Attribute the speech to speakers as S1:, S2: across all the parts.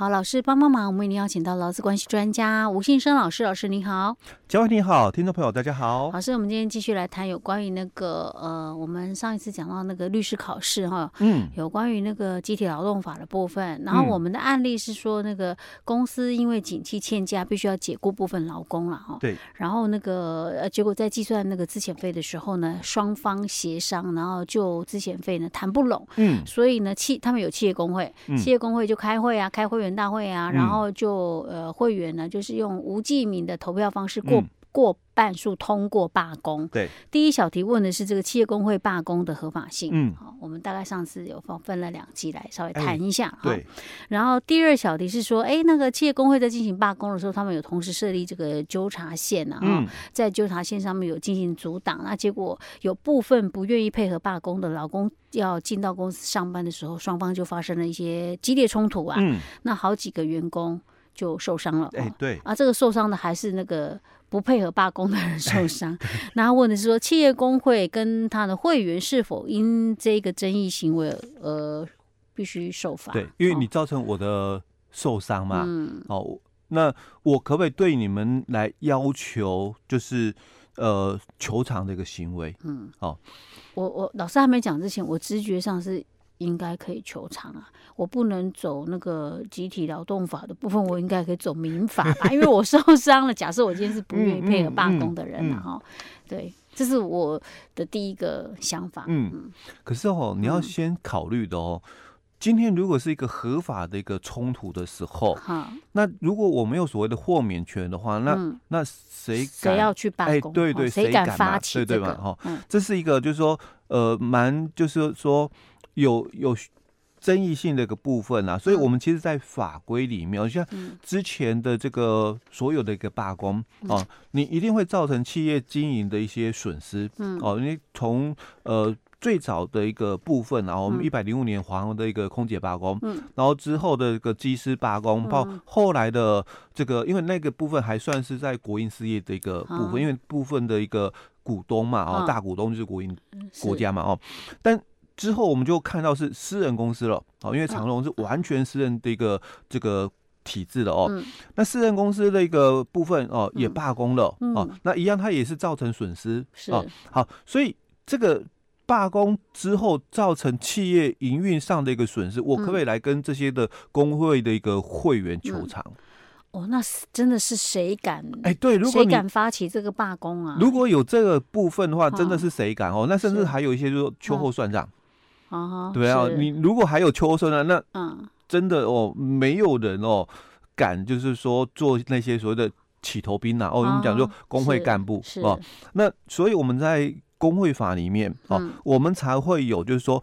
S1: 好，老师帮帮忙，我们为您邀请到劳资关系专家吴信生老师，老师您好。
S2: 嘉惠你好，听众朋友大家好。
S1: 老师，我们今天继续来谈有关于那个呃，我们上一次讲到那个律师考试哈，嗯，有关于那个集体劳动法的部分。然后我们的案例是说，那个公司因为景气欠佳，必须要解雇部分劳工了哈。
S2: 对。
S1: 然后那个呃，结果在计算那个资遣费的时候呢，双方协商，然后就资遣费呢谈不拢。嗯。所以呢，企他们有企业工会，企业工会就开会啊，开会员。大会啊，然后就呃，会员呢，就是用无记名的投票方式过、嗯、过。半数通过罢工。
S2: 对，
S1: 第一小题问的是这个企业工会罢工的合法性。嗯，好，我们大概上次有分分了两集来稍微谈一下。
S2: 欸、对，
S1: 然后第二小题是说，哎，那个企业工会在进行罢工的时候，他们有同时设立这个纠察线啊，嗯、在纠察线上面有进行阻挡，那结果有部分不愿意配合罢工的劳工要进到公司上班的时候，双方就发生了一些激烈冲突啊。嗯，那好几个员工就受伤了。
S2: 哎，对，
S1: 啊，这个受伤的还是那个。不配合罢工的人受伤，那他问的是说，企业工会跟他的会员是否因这个争议行为而必须受罚？
S2: 对，因为你造成我的受伤嘛，哦，哦，那我可不可以对你们来要求，就是呃球场的一个行为？嗯，哦，
S1: 我我老师还没讲之前，我直觉上是。应该可以求偿啊！我不能走那个集体劳动法的部分，我应该可以走民法吧？因为我受 伤了。假设我今天是不愿意配合罢工的人了哈，对，这是我的第一个想法。
S2: 嗯，可是哦，你要先考虑的哦，今天如果是一个合法的一个冲突的时候，那如果我没有所谓的豁免权的话，那那谁
S1: 谁要去罢工？
S2: 对对，谁敢发起这个？哈，这是一个就是说呃，蛮就是说。有有争议性的一个部分啊，所以我们其实，在法规里面，像之前的这个所有的一个罢工啊，你一定会造成企业经营的一些损失，哦，因为从呃最早的一个部分啊，我们一百零五年华航的一个空姐罢工，嗯。然后之后的一个机师罢工，到后来的这个，因为那个部分还算是在国营事业的一个部分，因为部分的一个股东嘛，哦，大股东就是国营国家嘛，哦，但。之后我们就看到是私人公司了，哦，因为长隆是完全私人的一个这个体制的哦。嗯、那私人公司的一个部分哦也罢工了、嗯、哦，那一样它也是造成损失是哦。好，所以这个罢工之后造成企业营运上的一个损失，我可不可以来跟这些的工会的一个会员求偿？嗯、
S1: 哦，那是真的是谁敢？
S2: 哎，对，如果
S1: 谁敢发起这个罢工啊？
S2: 如果有这个部分的话，真的是谁敢哦？那甚至还有一些就是说秋后算账。啊，对啊，你如果还有秋收呢，那嗯，真的哦，没有人哦敢，就是说做那些所谓的起头兵呐。哦，我们讲说工会干部哦，那所以我们在工会法里面哦，我们才会有就是说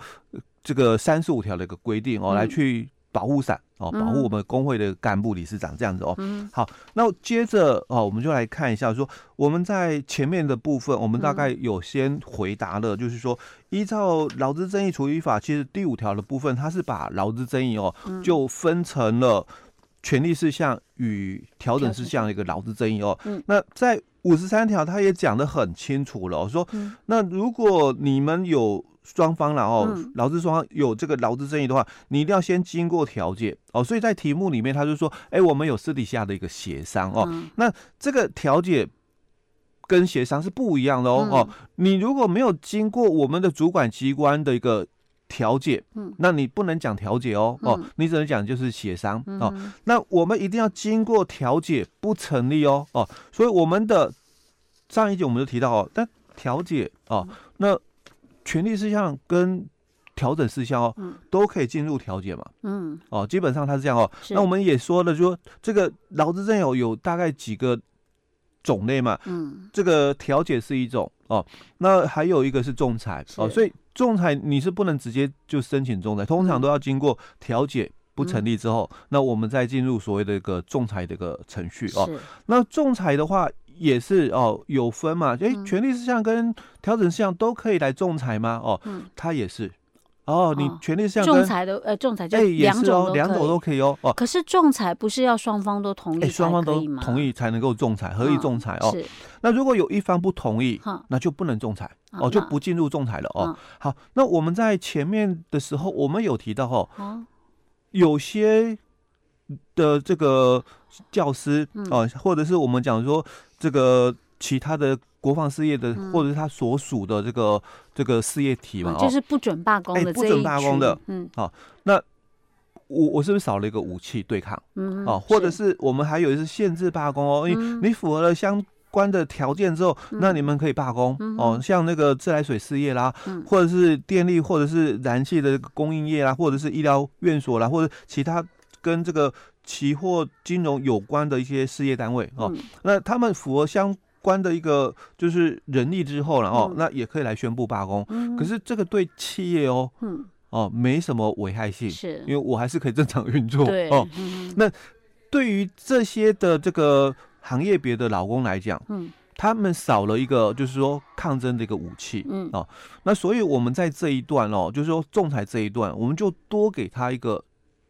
S2: 这个三十五条的一个规定哦，来去。保护伞哦，保护我们工会的干部、理事长这样子哦。嗯、好，那接着哦，我们就来看一下，说我们在前面的部分，我们大概有先回答了，就是说，依照劳资争议处理法，其实第五条的部分，它是把劳资争议哦，就分成了权利事项与调整事项的一个劳资争议哦。那在五十三条，他也讲得很清楚了，说那如果你们有。双方然后劳资双方有这个劳资争议的话，你一定要先经过调解哦。所以在题目里面，他就说，哎，我们有私底下的一个协商哦。那这个调解跟协商是不一样的哦哦。你如果没有经过我们的主管机关的一个调解，那你不能讲调解哦哦，你只能讲就是协商哦。那我们一定要经过调解，不成立哦哦。所以我们的上一节我们就提到哦，但调解哦那。权利事项跟调整事项哦，都可以进入调解嘛。嗯，哦，基本上它是这样哦。那我们也说了，说这个劳资争有有大概几个种类嘛。嗯，这个调解是一种哦，那还有一个是仲裁哦。所以仲裁你是不能直接就申请仲裁，通常都要经过调解不成立之后，那我们再进入所谓的一个仲裁的一个程序哦。那仲裁的话。也是哦，有分嘛？哎，权利事项跟调整事项都可以来仲裁吗？哦，他也是。哦，你权利事项
S1: 仲裁的呃，仲裁就两种
S2: 两种都可以哦。哦，
S1: 可是仲裁不是要双方都同意，
S2: 双方都同意才能够仲裁，合意仲裁哦。是。那如果有一方不同意，那就不能仲裁哦，就不进入仲裁了哦。好，那我们在前面的时候，我们有提到哦，有些的这个教师哦、呃，或者是我们讲说这个其他的国防事业的，嗯、或者是他所属的这个这个事业体嘛，
S1: 就是不准罢工的、欸，
S2: 不准罢工的，嗯，好、哦，那我我是不是少了一个武器对抗？嗯，哦，或者是我们还有一次限制罢工哦，嗯、你你符合了相关的条件之后，嗯、那你们可以罢工、嗯、哦，像那个自来水事业啦，嗯、或者是电力，或者是燃气的供应业啦，或者是医疗院所啦，或者其他跟这个期货金融有关的一些事业单位哦，嗯、那他们符合相关的一个就是人力之后了哦，嗯、那也可以来宣布罢工。嗯、可是这个对企业哦，嗯、哦没什么危害性，是因为我还是可以正常运作对哦。嗯、那对于这些的这个。行业别的劳工来讲，嗯，他们少了一个就是说抗争的一个武器，嗯哦，那所以我们在这一段哦，就是说仲裁这一段，我们就多给他一个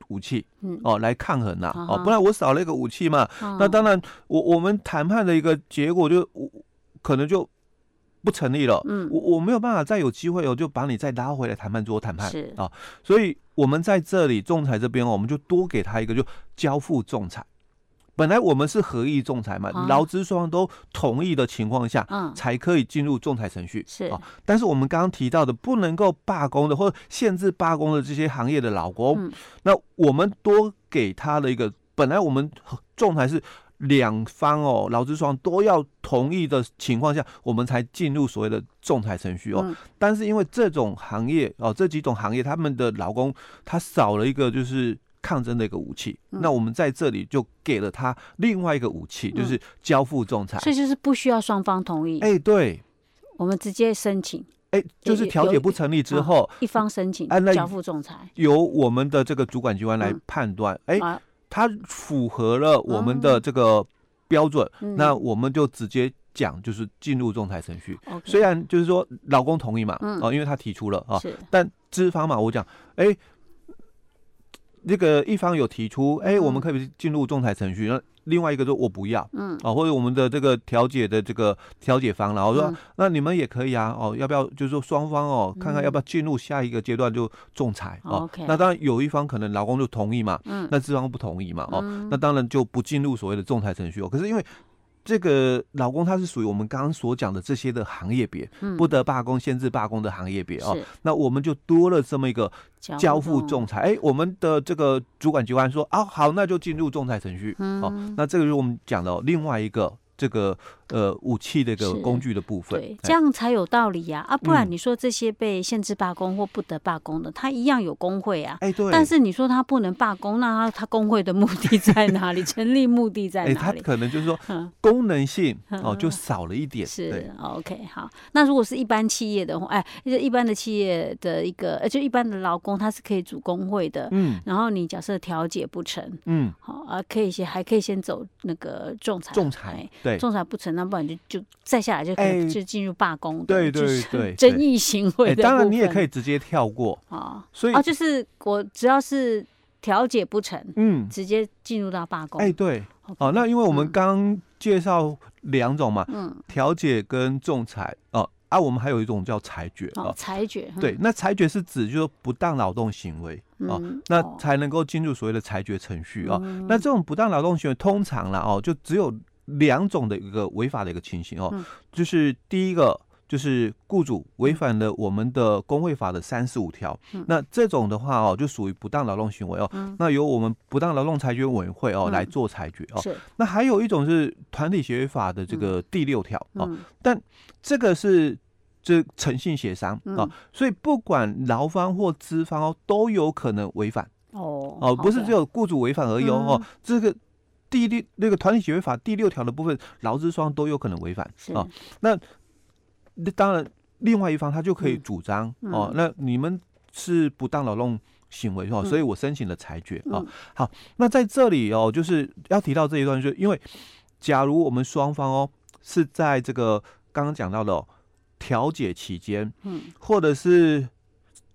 S2: 武器，嗯。哦，来抗衡呐，哦，不然我少了一个武器嘛，那当然我我们谈判的一个结果就可能就不成立了，嗯，我我没有办法再有机会，我就把你再拉回来谈判桌谈判，是。啊，所以我们在这里仲裁这边，我们就多给他一个就交付仲裁。本来我们是合意仲裁嘛，劳资双方都同意的情况下，嗯，才可以进入仲裁程序。是啊，但是我们刚刚提到的不能够罢工的或者限制罢工的这些行业的劳工，那我们多给他的一个，本来我们仲裁是两方哦，劳资双方都要同意的情况下，我们才进入所谓的仲裁程序哦。但是因为这种行业哦，这几种行业他们的劳工他少了一个就是。抗争的一个武器，嗯、那我们在这里就给了他另外一个武器，嗯、就是交付仲裁，
S1: 所以就是不需要双方同意。
S2: 哎、欸，对，
S1: 我们直接申请。
S2: 哎、欸，就是调解不成立之后，
S1: 一方申请交付仲裁，
S2: 由我们的这个主管机关来判断。哎、嗯，他、欸、符合了我们的这个标准，嗯、那我们就直接讲，就是进入仲裁程序。嗯、虽然就是说老公同意嘛，嗯、哦，因为他提出了啊，但资方嘛，我讲，哎、欸。这个一方有提出，哎，我们可以进入仲裁程序。那另外一个说，我不要，嗯，哦，或者我们的这个调解的这个调解方，然后说，那你们也可以啊，哦，要不要就是说双方哦，看看要不要进入下一个阶段就仲裁哦。那当然有一方可能劳工就同意嘛，嗯，那资方不同意嘛，哦，那当然就不进入所谓的仲裁程序哦。可是因为这个老公他是属于我们刚刚所讲的这些的行业别，嗯、不得罢工、限制罢工的行业别哦，那我们就多了这么一个交付仲裁。哎，我们的这个主管机关说啊，好，那就进入仲裁程序。嗯、哦，那这个是我们讲的另外一个。这个呃武器的一个工具的部分，
S1: 对，这样才有道理呀啊，啊！不然你说这些被限制罢工或不得罢工的，他一样有工会啊。哎，对。但是你说他不能罢工，那他他工会的目的在哪里？成立目的在哪里？
S2: 他可能就是说功能性哦就少了一点。
S1: 是 OK 好。那如果是一般企业的话，哎，一般的企业的一个，就一般的劳工，他是可以组工会的。嗯。然后你假设调解不成，嗯，好啊，可以先还可以先走那个仲裁。
S2: 仲裁。对，
S1: 仲裁不成，那不然就就再下来就可以就进入罢工，
S2: 对对 对，
S1: 争议行为。
S2: 当然你也可以直接跳过。啊，所以
S1: 啊，就是我只要是调解不成，嗯，直接进入到罢工。
S2: 哎，对，哦，那因为我们刚介绍两种嘛，嗯，调解跟仲裁哦，啊，我们还有一种叫裁决哦，
S1: 裁决，
S2: 对，那裁决是指就是不当劳动行为哦，那才能够进入所谓的裁决程序哦。那这种不当劳动行为通常啦哦，就只有。两种的一个违法的一个情形哦，嗯、就是第一个就是雇主违反了我们的工会法的三十五条，嗯、那这种的话哦，就属于不当劳动行为哦，嗯、那由我们不当劳动裁决委员会哦、嗯、来做裁决哦。是。那还有一种是团体协议法的这个第六条哦，嗯、但这个是这诚信协商啊，嗯、所以不管劳方或资方哦。都有可能违反哦哦，不是只有雇主违反而已哦，嗯、这个。第六那个团体协约法第六条的部分，劳资双都有可能违反啊、哦。那那当然，另外一方他就可以主张、嗯、哦，那你们是不当劳动行为哦，嗯、所以我申请了裁决啊、哦。好，那在这里哦，就是要提到这一段，就是因为假如我们双方哦是在这个刚刚讲到的、哦、调解期间，嗯，或者是。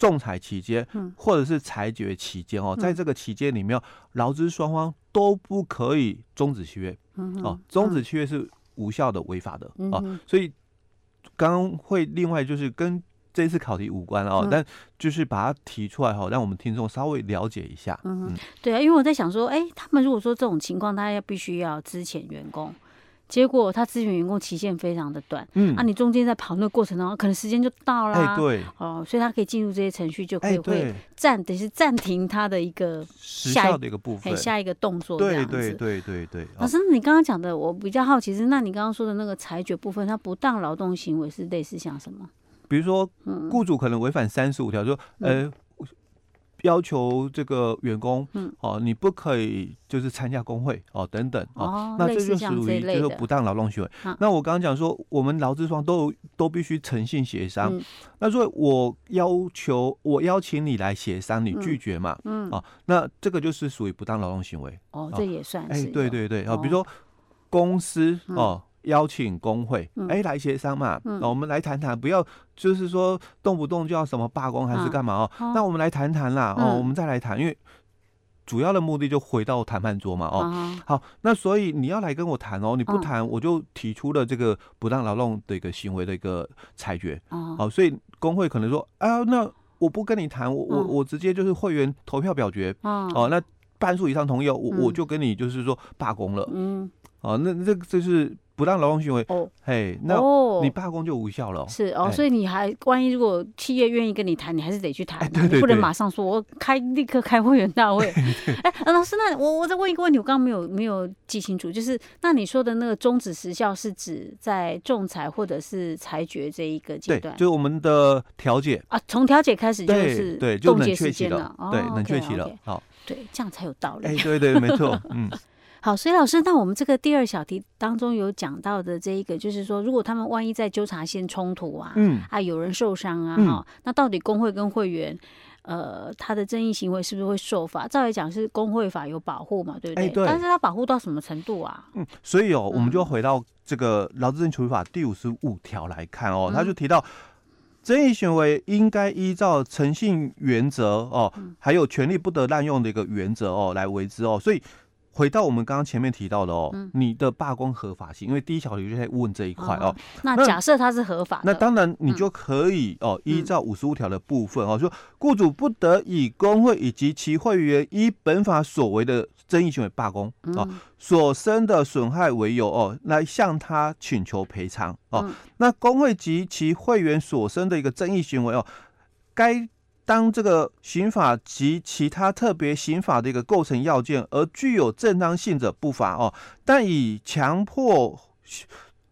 S2: 仲裁期间，或者是裁决期间哦，在这个期间里面，劳资双方都不可以终止契约哦，终止契约是无效的、违法的哦。所以刚刚会另外就是跟这次考题无关哦，嗯、但就是把它提出来哈，让我们听众稍微了解一下。
S1: 嗯，嗯对啊，因为我在想说，哎、欸，他们如果说这种情况，他要必须要资遣员工。结果他咨询员工期限非常的短，嗯，啊，你中间在跑那个过程当中，可能时间就到了，
S2: 哎，对，
S1: 哦，所以他可以进入这些程序，就可以会暂，等于是暂停他的一个
S2: 下一的一个部分，
S1: 下一个动作，对
S2: 对对对对。
S1: 老师，你刚刚讲的，我比较好奇是，那你刚刚说的那个裁决部分，他不当劳动行为是类似像什么？
S2: 比如说，雇主可能违反三十五条，说，呃。要求这个员工，嗯，哦，你不可以就是参加工会，哦，等等，哦，那这就属于就是不当劳动行为。那我刚刚讲说，我们劳资双都都必须诚信协商。那所以我要求我邀请你来协商，你拒绝嘛，嗯，哦，那这个就是属于不当劳动行为。
S1: 哦，这也算是。哎，
S2: 对对对，哦，比如说公司，哦。邀请工会，哎、欸，来协商嘛，嗯、我们来谈谈，不要就是说动不动就要什么罢工还是干嘛哦？啊、那我们来谈谈啦，嗯、哦，我们再来谈，因为主要的目的就回到谈判桌嘛，哦，啊、好，那所以你要来跟我谈哦，你不谈我就提出了这个不当劳动的一个行为的一个裁决，哦、啊，所以工会可能说，啊，那我不跟你谈，我我我直接就是会员投票表决，哦、啊。啊，那半数以上同意，我我就跟你就是说罢工了，嗯，哦、啊，那这个就是。不当劳动行为哦，嘿，那你罢工就无效了。
S1: 是哦，所以你还万一如果企业愿意跟你谈，你还是得去谈，你不能马上说我开立刻开会员大会。哎，老师，那我我再问一个问题，我刚刚没有没有记清楚，就是那你说的那个终止时效是指在仲裁或者是裁决这一个阶段？
S2: 就是我们的调解
S1: 啊，从调解开始就是
S2: 对，就冷却期了，对，冷却期了，好，
S1: 对，这样才有道理。
S2: 哎，对对，没错，嗯。
S1: 好，所以老师，那我们这个第二小题当中有讲到的这一个，就是说，如果他们万一在纠察线冲突啊，嗯，啊，有人受伤啊，哈、嗯，那到底工会跟会员，呃，他的争议行为是不是会受罚？照理讲是工会法有保护嘛，对不对？欸、对。但是他保护到什么程度啊？
S2: 嗯，所以哦，我们就回到这个劳资争议处理法第五十五条来看哦，他就提到争议行为应该依照诚信原则哦，还有权利不得滥用的一个原则哦来为之哦，所以。回到我们刚刚前面提到的哦，嗯、你的罢工合法性，因为第一小题就在问这一块哦。
S1: 那假设它是合法的，
S2: 那当然你就可以哦，依照五十五条的部分哦，说雇主不得以工会以及其会员依本法所为的争议行为罢工哦所生的损害为由哦，来向他请求赔偿哦。那工会及其会员所生的一个争议行为哦，该。当这个刑法及其他特别刑法的一个构成要件而具有正当性者不罚哦，但以强迫、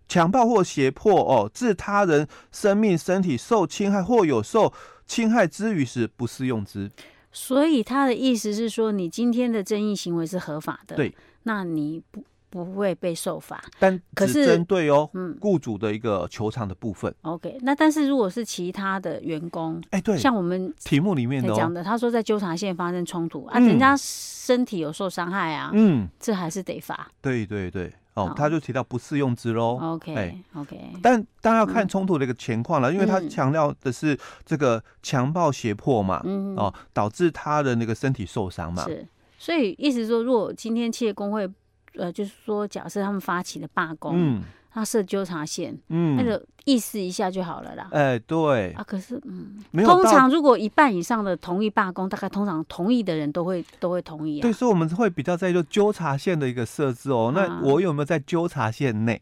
S2: 强暴或胁迫哦，致他人生命、身体受侵害或有受侵害之余时，不适用之。
S1: 所以他的意思是说，你今天的争议行为是合法的，
S2: 对，
S1: 那你不。不会被受罚，
S2: 但可是针对哦，嗯，雇主的一个球场的部分。
S1: OK，那但是如果是其他的员工，
S2: 哎，对，
S1: 像我们
S2: 题目里面
S1: 讲的，他说在纠察线发生冲突啊，人家身体有受伤害啊，嗯，这还是得罚。
S2: 对对对，哦，他就提到不适用之喽。
S1: OK OK，
S2: 但当然要看冲突的一个情况了，因为他强调的是这个强暴胁迫嘛，哦，导致他的那个身体受伤嘛。
S1: 是，所以意思说，如果今天企业工会。呃，就是说，假设他们发起了罢工，嗯，他设纠察线，嗯，那个意思一下就好了啦。
S2: 哎，对
S1: 啊，可是，嗯，通常如果一半以上的同意罢工，大概通常同意的人都会都会同意啊。
S2: 对，所以我们会比较在意就纠察线的一个设置哦。那我有没有在纠察线内？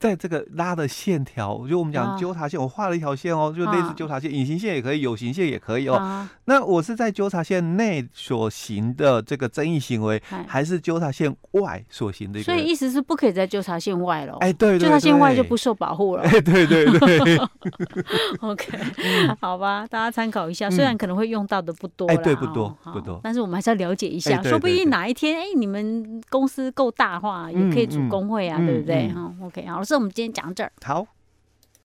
S2: 在这个拉的线条，就我们讲纠察线，我画了一条线哦，就类似纠察线，隐形线也可以，有形线也可以哦。那我是在纠察线内所行的这个争议行为，还是纠察线外所行的？
S1: 所以意思是不可以在纠察线外了。
S2: 哎，对，纠
S1: 察线外就不受保护了。
S2: 哎，对对对。
S1: OK，好吧，大家参考一下，虽然可能会用到的不多，
S2: 哎，对，不多不多，
S1: 但是我们还是要了解一下，说不定哪一天，哎，你们公司够大话，也可以组工会啊，对不对？哈，OK，好。这我们今天讲到这儿。
S2: 好。